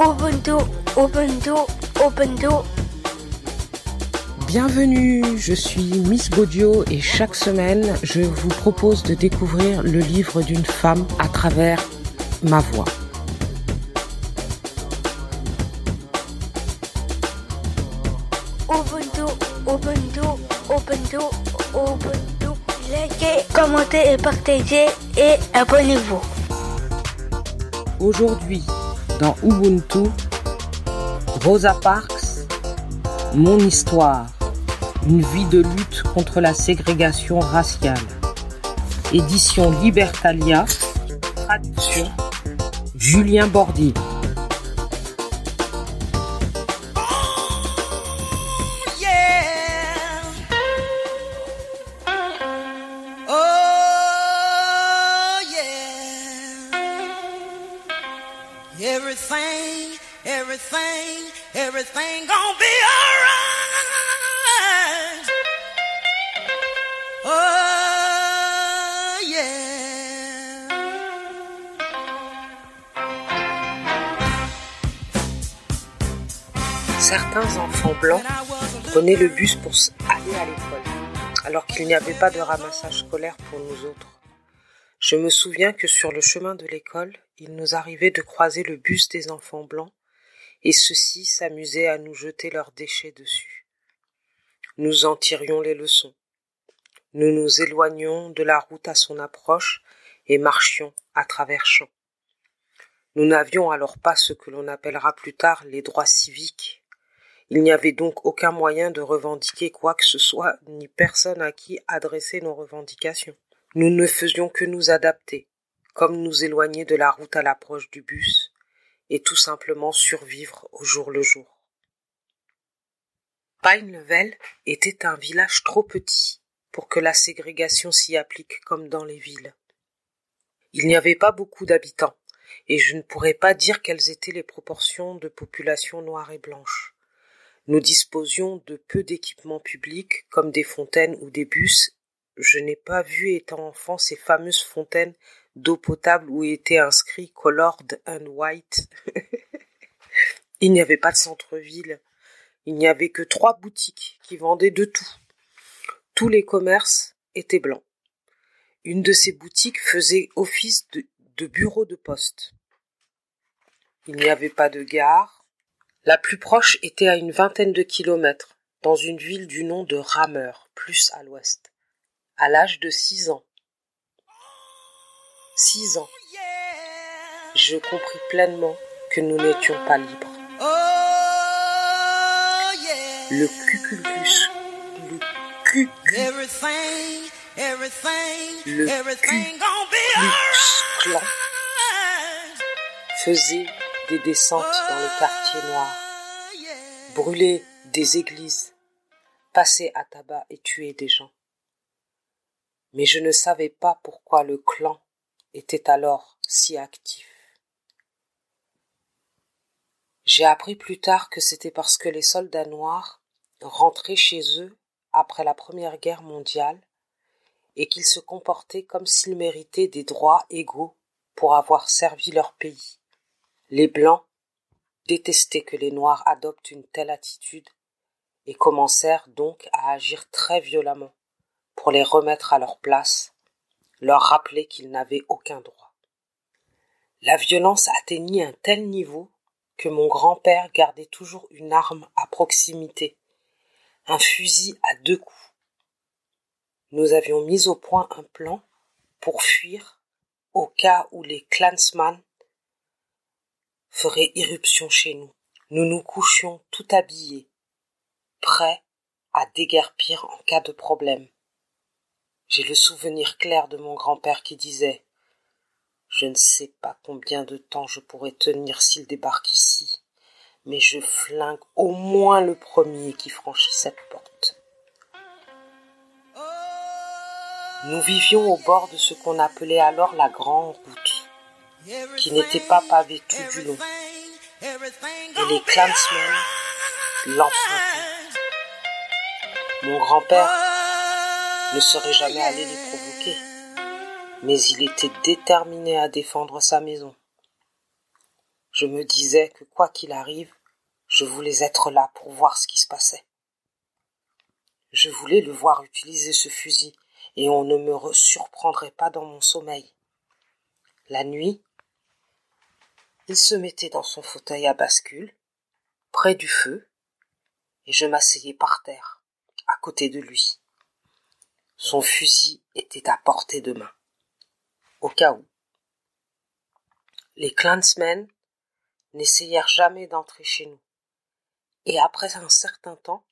Ubuntu, Ubuntu, Ubuntu. Bienvenue, je suis Miss Baudio et chaque semaine, je vous propose de découvrir le livre d'une femme à travers ma voix. Ubuntu, Ubuntu, Ubuntu, Ubuntu. Likez, commentez et partagez et abonnez-vous. Aujourd'hui, dans Ubuntu, Rosa Parks, Mon histoire, une vie de lutte contre la ségrégation raciale. Édition Libertalia, traduction Julien Bordier. Oh. Certains enfants blancs prenaient le bus pour aller à l'école, alors qu'il n'y avait pas de ramassage scolaire pour nous autres. Je me souviens que sur le chemin de l'école, il nous arrivait de croiser le bus des enfants blancs, et ceux-ci s'amusaient à nous jeter leurs déchets dessus. Nous en tirions les leçons. Nous nous éloignions de la route à son approche et marchions à travers champs. Nous n'avions alors pas ce que l'on appellera plus tard les droits civiques. Il n'y avait donc aucun moyen de revendiquer quoi que ce soit, ni personne à qui adresser nos revendications. Nous ne faisions que nous adapter, comme nous éloigner de la route à l'approche du bus, et tout simplement survivre au jour le jour. Pine Level était un village trop petit pour que la ségrégation s'y applique comme dans les villes. Il n'y avait pas beaucoup d'habitants, et je ne pourrais pas dire quelles étaient les proportions de population noire et blanche. Nous disposions de peu d'équipements publics, comme des fontaines ou des bus. Je n'ai pas vu étant enfant ces fameuses fontaines d'eau potable où était inscrit colored and white. Il n'y avait pas de centre-ville. Il n'y avait que trois boutiques qui vendaient de tout. Tous les commerces étaient blancs. Une de ces boutiques faisait office de, bureau de poste. Il n'y avait pas de gare. La plus proche était à une vingtaine de kilomètres, dans une ville du nom de Rameur, plus à l'ouest. À l'âge de six ans. Six ans, je compris pleinement que nous n'étions pas libres. Le cuculcus, le everything, Le alright. faisait des descentes dans les quartiers noirs, brûlait des églises, passait à tabac et tuait des gens. Mais je ne savais pas pourquoi le clan était alors si actif. J'ai appris plus tard que c'était parce que les soldats noirs rentraient chez eux après la Première Guerre mondiale et qu'ils se comportaient comme s'ils méritaient des droits égaux pour avoir servi leur pays. Les Blancs détestaient que les Noirs adoptent une telle attitude et commencèrent donc à agir très violemment pour les remettre à leur place, leur rappeler qu'ils n'avaient aucun droit. La violence atteignit un tel niveau que mon grand-père gardait toujours une arme à proximité, un fusil à deux coups. Nous avions mis au point un plan pour fuir au cas où les clansman feraient irruption chez nous. Nous nous couchions tout habillés, prêts à déguerpir en cas de problème. J'ai le souvenir clair de mon grand-père qui disait Je ne sais pas combien de temps je pourrai tenir s'il débarque ici, mais je flingue au moins le premier qui franchit cette porte. Nous vivions au bord de ce qu'on appelait alors la grande route, qui n'était pas pavée tout du long, et les clansmen l'empruntaient. Mon grand-père ne serait jamais allé les provoquer, mais il était déterminé à défendre sa maison. Je me disais que quoi qu'il arrive, je voulais être là pour voir ce qui se passait. Je voulais le voir utiliser ce fusil, et on ne me surprendrait pas dans mon sommeil. La nuit, il se mettait dans son fauteuil à bascule, près du feu, et je m'asseyais par terre, à côté de lui. Son fusil était à portée de main, au cas où. Les clansmen n'essayèrent jamais d'entrer chez nous, et après un certain temps,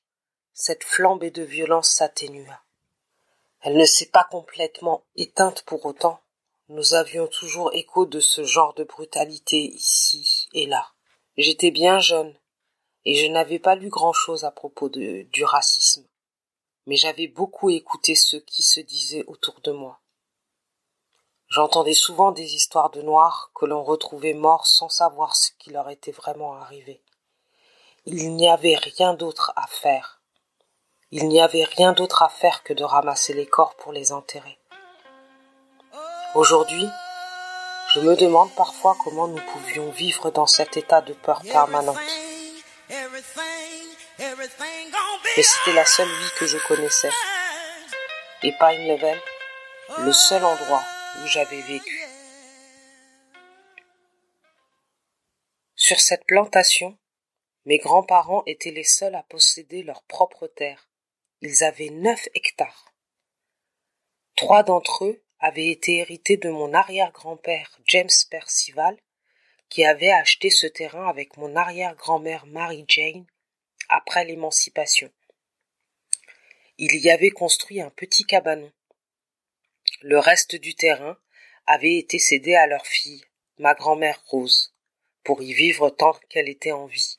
cette flambée de violence s'atténua. Elle ne s'est pas complètement éteinte pour autant. Nous avions toujours écho de ce genre de brutalité ici et là. J'étais bien jeune, et je n'avais pas lu grand-chose à propos du racisme. Mais j'avais beaucoup écouté ce qui se disait autour de moi. J'entendais souvent des histoires de noirs que l'on retrouvait morts sans savoir ce qui leur était vraiment arrivé. Il n'y avait rien d'autre à faire. Il n'y avait rien d'autre à faire que de ramasser les corps pour les enterrer. Aujourd'hui, je me demande parfois comment nous pouvions vivre dans cet état de peur permanente. Mais c'était la seule vie que je connaissais. Et Pine Level, le seul endroit où j'avais vécu. Sur cette plantation, mes grands-parents étaient les seuls à posséder leur propre terre. Ils avaient neuf hectares. Trois d'entre eux avaient été hérités de mon arrière-grand-père James Percival, qui avait acheté ce terrain avec mon arrière-grand-mère Mary Jane après l'émancipation. Il y avait construit un petit cabanon. Le reste du terrain avait été cédé à leur fille, ma grand-mère Rose, pour y vivre tant qu'elle était en vie.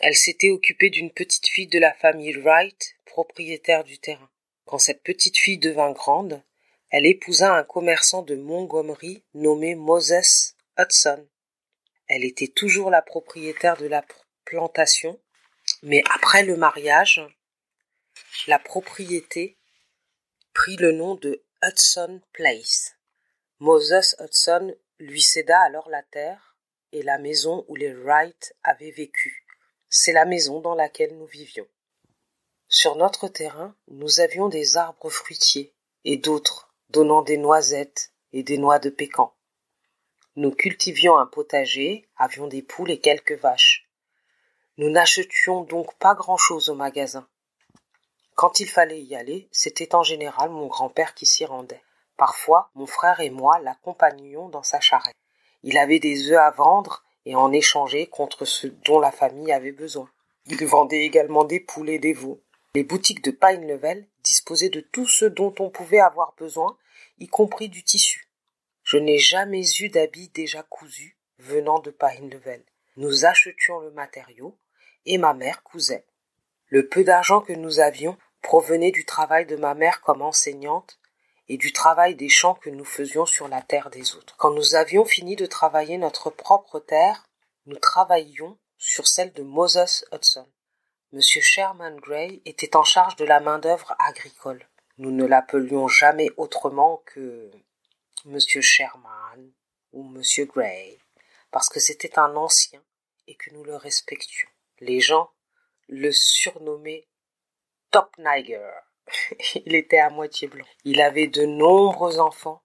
Elle s'était occupée d'une petite fille de la famille Wright, propriétaire du terrain. Quand cette petite fille devint grande, elle épousa un commerçant de Montgomery nommé Moses Hudson. Elle était toujours la propriétaire de la plantation, mais après le mariage, la propriété prit le nom de Hudson Place. Moses Hudson lui céda alors la terre et la maison où les Wright avaient vécu. C'est la maison dans laquelle nous vivions. Sur notre terrain, nous avions des arbres fruitiers et d'autres donnant des noisettes et des noix de pécan. Nous cultivions un potager, avions des poules et quelques vaches. Nous n'achetions donc pas grand-chose au magasin. Quand il fallait y aller, c'était en général mon grand-père qui s'y rendait. Parfois, mon frère et moi l'accompagnions dans sa charrette. Il avait des œufs à vendre et en échanger contre ce dont la famille avait besoin. Il vendait également des poules et des veaux. Les boutiques de Pine Level disposaient de tout ce dont on pouvait avoir besoin, y compris du tissu. Je n'ai jamais eu d'habits déjà cousus venant de Pine Level. Nous achetions le matériau et ma mère cousait. Le peu d'argent que nous avions provenait du travail de ma mère comme enseignante et du travail des champs que nous faisions sur la terre des autres. Quand nous avions fini de travailler notre propre terre, nous travaillions sur celle de Moses Hudson. Monsieur Sherman Gray était en charge de la main-d'œuvre agricole. Nous ne l'appelions jamais autrement que Monsieur Sherman ou Monsieur Gray, parce que c'était un ancien et que nous le respections. Les gens le surnommaient Top Niger. Il était à moitié blanc. Il avait de nombreux enfants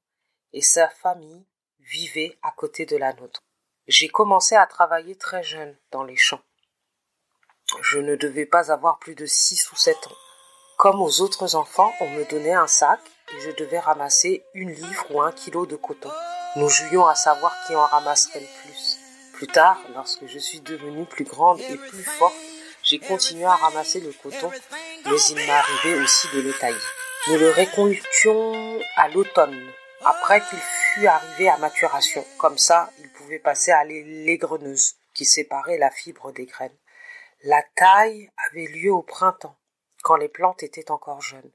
et sa famille vivait à côté de la nôtre. J'ai commencé à travailler très jeune dans les champs. Je ne devais pas avoir plus de six ou sept ans. Comme aux autres enfants, on me donnait un sac et je devais ramasser une livre ou un kilo de coton. Nous jouions à savoir qui en ramasserait le plus. Plus tard, lorsque je suis devenue plus grande et plus forte, j'ai continué à ramasser le coton, mais il m'arrivait aussi de le tailler. Nous le récoltions à l'automne, après qu'il fût arrivé à maturation. Comme ça, il pouvait passer à l'égreneuse, qui séparait la fibre des graines. La taille avait lieu au printemps, quand les plantes étaient encore jeunes.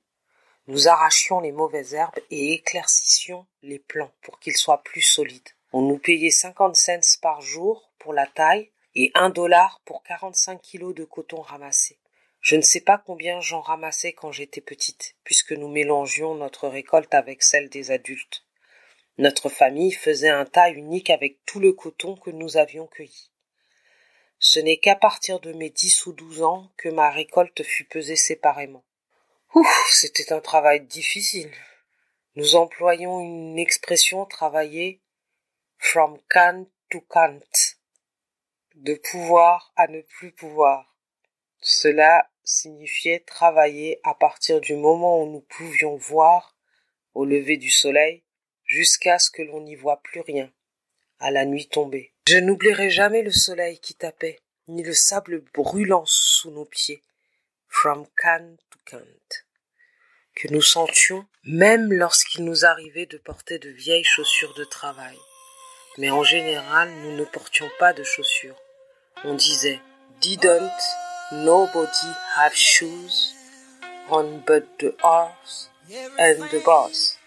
Nous arrachions les mauvaises herbes et éclaircissions les plants pour qu'ils soient plus solides. On nous payait 50 cents par jour pour la taille et un dollar pour 45 kilos de coton ramassé. Je ne sais pas combien j'en ramassais quand j'étais petite, puisque nous mélangions notre récolte avec celle des adultes. Notre famille faisait un tas unique avec tout le coton que nous avions cueilli. Ce n'est qu'à partir de mes dix ou douze ans que ma récolte fut pesée séparément. Ouf, c'était un travail difficile. Nous employons une expression travailler from can to can't, de pouvoir à ne plus pouvoir. Cela signifiait travailler à partir du moment où nous pouvions voir, au lever du soleil, jusqu'à ce que l'on n'y voit plus rien, à la nuit tombée. Je n'oublierai jamais le soleil qui tapait, ni le sable brûlant sous nos pieds, from can to can't, que nous sentions même lorsqu'il nous arrivait de porter de vieilles chaussures de travail. Mais en général, nous ne portions pas de chaussures. On disait didn't nobody have shoes on but the horse and the boss.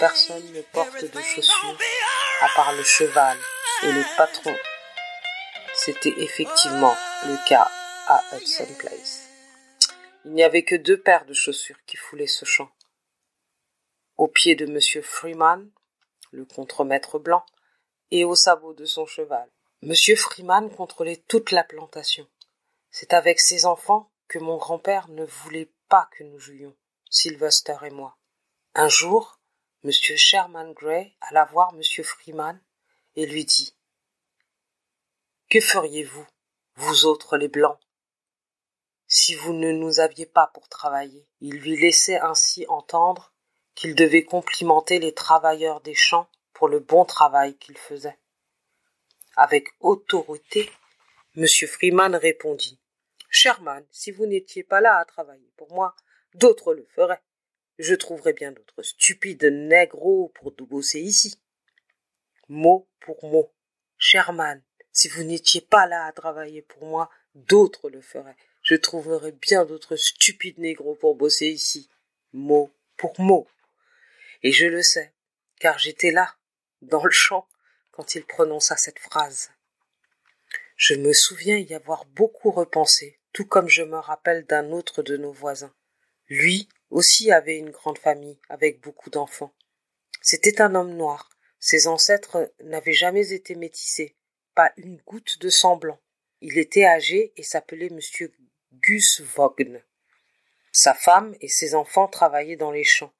Personne ne porte de chaussures à part le cheval et le patron. C'était effectivement le cas à Hudson Place. Il n'y avait que deux paires de chaussures qui foulaient ce champ. Au pied de M. Freeman, le contremaître blanc, et au sabot de son cheval. M. Freeman contrôlait toute la plantation. C'est avec ses enfants que mon grand-père ne voulait pas que nous jouions, Sylvester et moi. Un jour, M. Sherman Gray alla voir M. Freeman et lui dit Que feriez-vous, vous autres les blancs, si vous ne nous aviez pas pour travailler Il lui laissait ainsi entendre qu'il devait complimenter les travailleurs des champs le bon travail qu'ils faisaient. Avec autorité, M. Freeman répondit Sherman, si vous n'étiez pas là à travailler pour moi, d'autres le feraient. Je trouverais bien d'autres stupides négros pour bosser ici. Mot pour mot. Sherman, si vous n'étiez pas là à travailler pour moi, d'autres le feraient. Je trouverais bien d'autres stupides négros pour bosser ici. Mot pour mot. Et je le sais, car j'étais là, dans le champ, quand il prononça cette phrase. Je me souviens y avoir beaucoup repensé, tout comme je me rappelle d'un autre de nos voisins. Lui aussi avait une grande famille, avec beaucoup d'enfants. C'était un homme noir. Ses ancêtres n'avaient jamais été métissés, pas une goutte de sang blanc. Il était âgé et s'appelait monsieur Gus Vogn. Sa femme et ses enfants travaillaient dans les champs,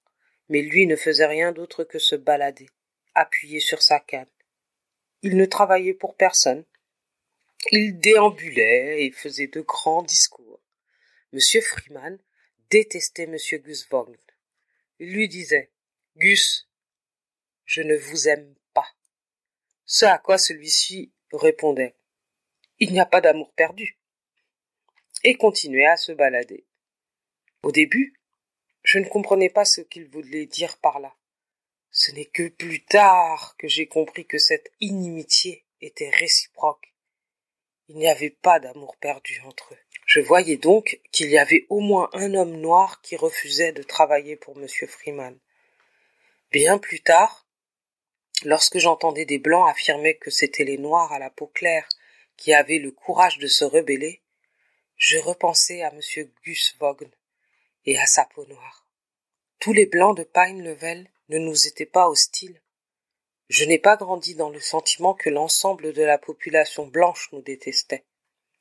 mais lui ne faisait rien d'autre que se balader, appuyé sur sa canne. Il ne travaillait pour personne, il déambulait et faisait de grands discours. Monsieur Freeman détestait Monsieur Gus Vogn. Il lui disait Gus, je ne vous aime pas. Ce à quoi celui-ci répondait Il n'y a pas d'amour perdu. Et continuait à se balader. Au début, je ne comprenais pas ce qu'il voulait dire par là. Ce n'est que plus tard que j'ai compris que cette inimitié était réciproque il n'y avait pas d'amour perdu entre eux. Je voyais donc qu'il y avait au moins un homme noir qui refusait de travailler pour M. Freeman. Bien plus tard, lorsque j'entendais des blancs affirmer que c'étaient les noirs à la peau claire qui avaient le courage de se rebeller, je repensais à M. Gus Vogn et à sa peau noire. Tous les blancs de Pine Level ne nous étaient pas hostiles. Je n'ai pas grandi dans le sentiment que l'ensemble de la population blanche nous détestait.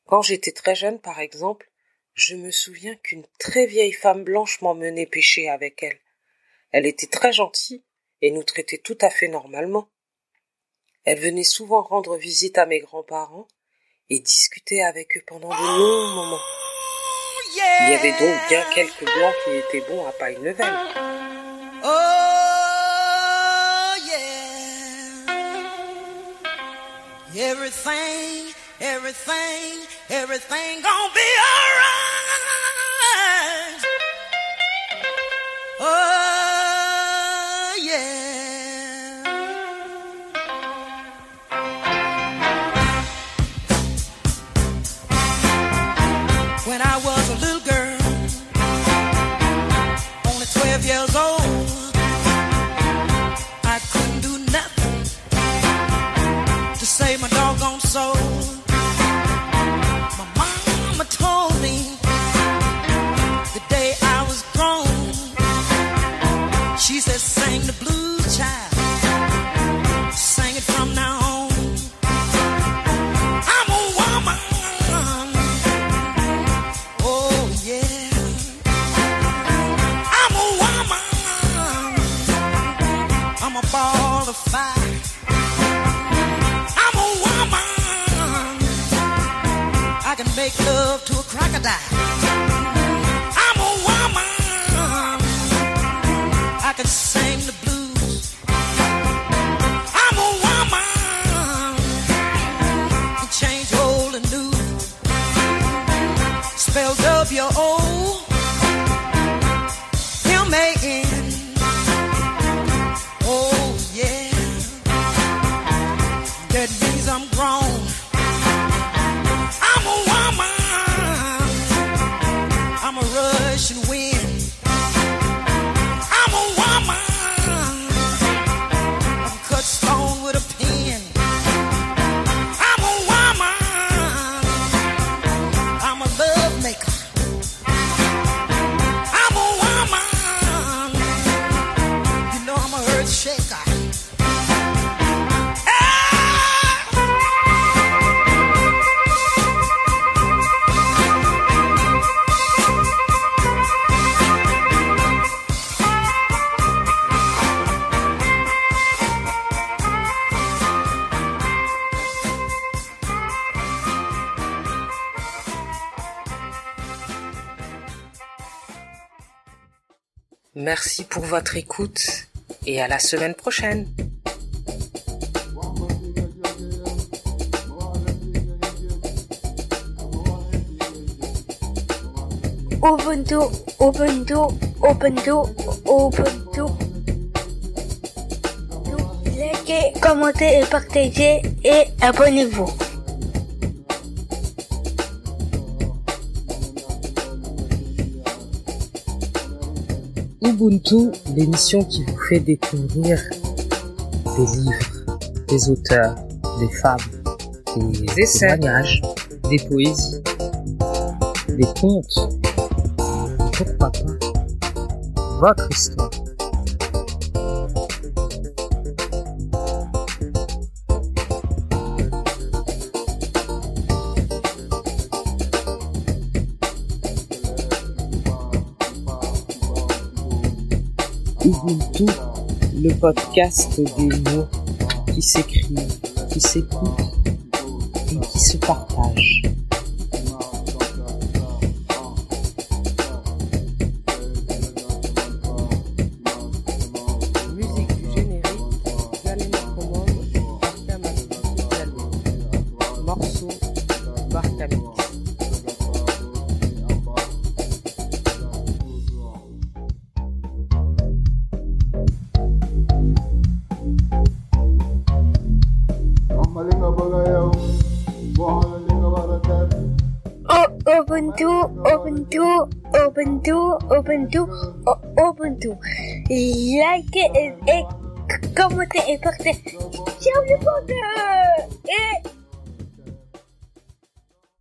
Quand j'étais très jeune, par exemple, je me souviens qu'une très vieille femme blanche m'emmenait pêcher avec elle. Elle était très gentille et nous traitait tout à fait normalement. Elle venait souvent rendre visite à mes grands-parents et discuter avec eux pendant de longs moments. Il y avait donc bien quelques blancs qui étaient bons à Pine-Level. Everything, everything, everything gonna be alright. Oh, Merci pour votre écoute et à la semaine prochaine. Ubuntu, Ubuntu, Ubuntu, Ubuntu. Likez, commentez et partagez et abonnez-vous. Ubuntu, l'émission qui vous fait découvrir des livres, des auteurs, des fables, des témoignages, des poésies, des contes. Pourquoi pas votre histoire. Le podcast des mots qui s'écrivent, qui s'écoutent et qui se partagent. Ubuntu, Ubuntu, O- Ubuntu. Likez et, et commentez et partagez. Ciao le monde Et